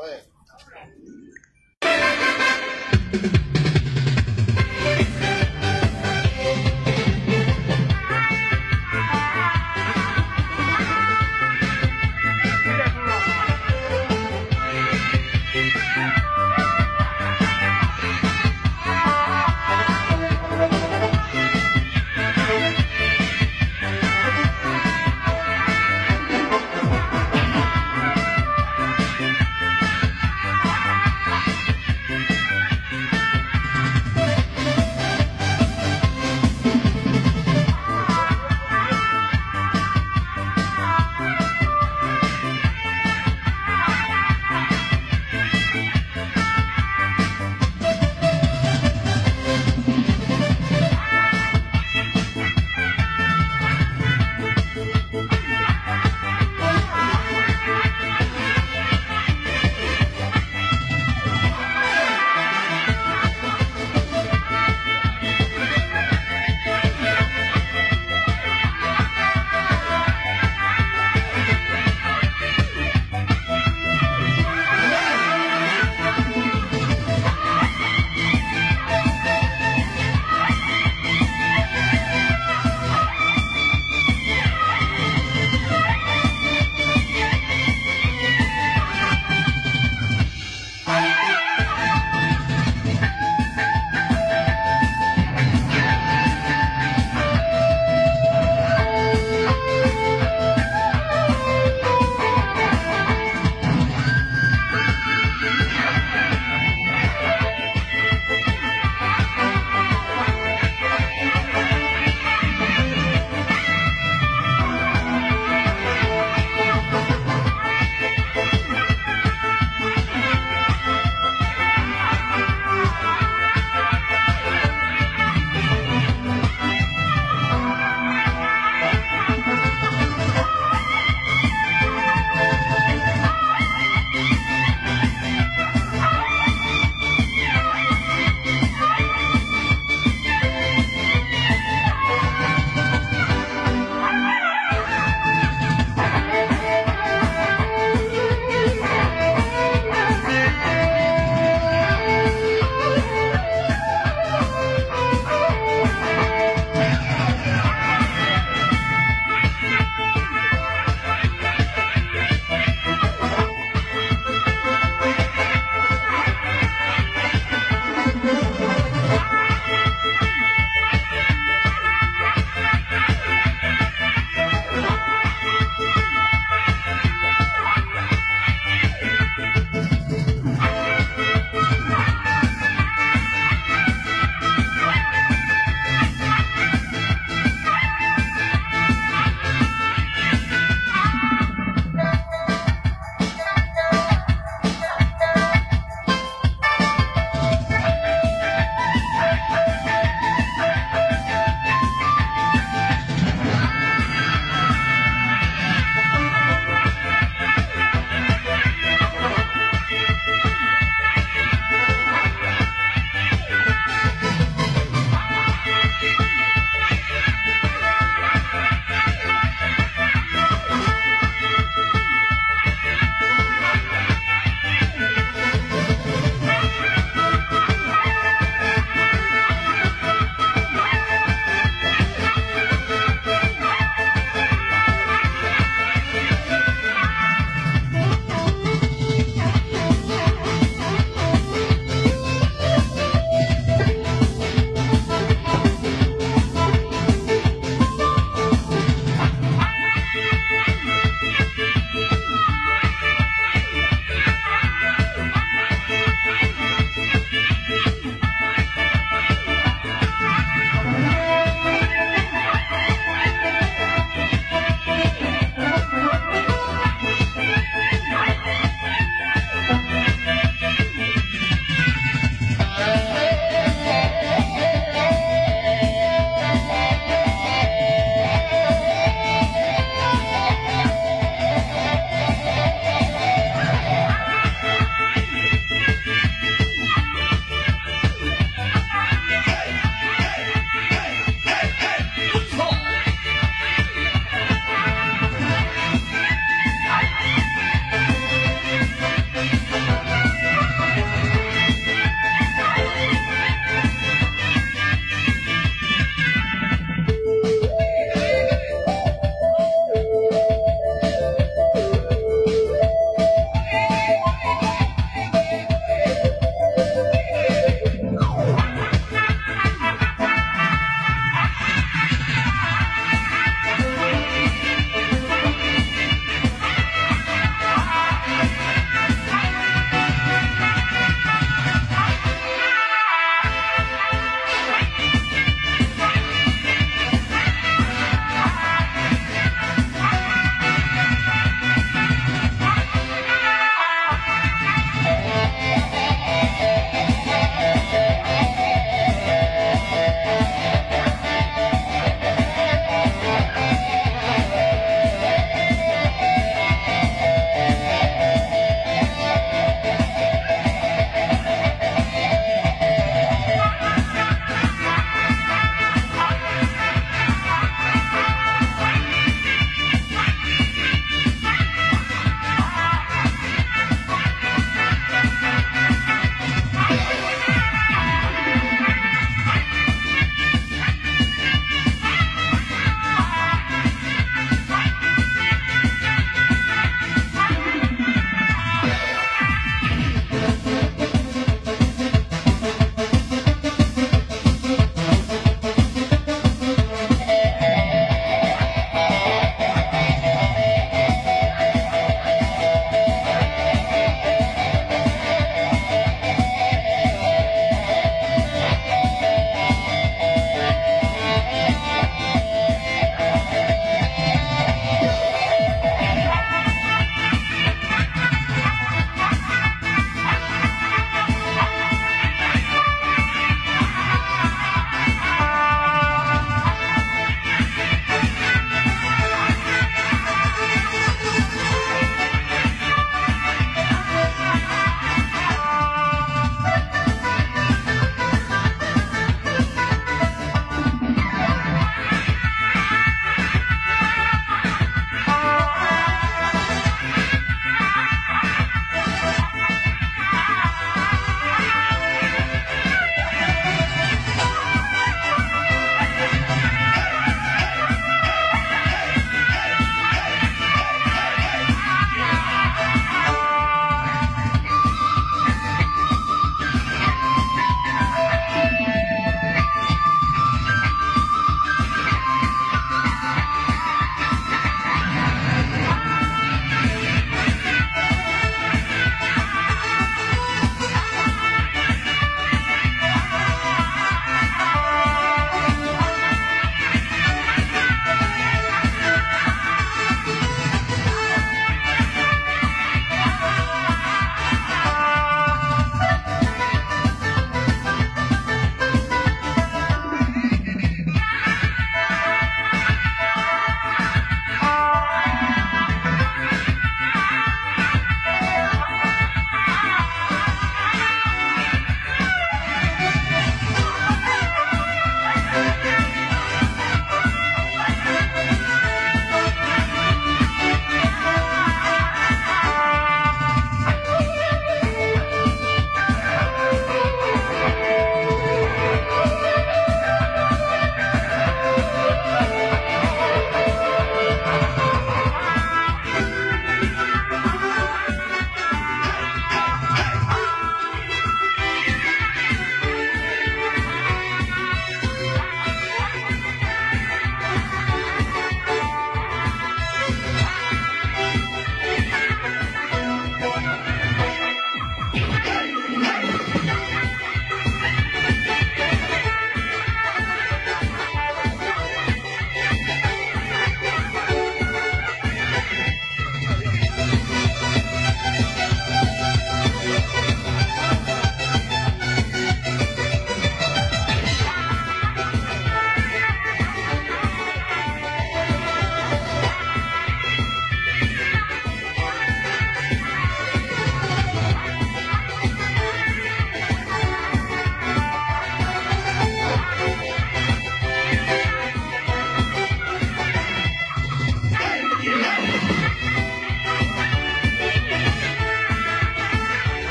Go.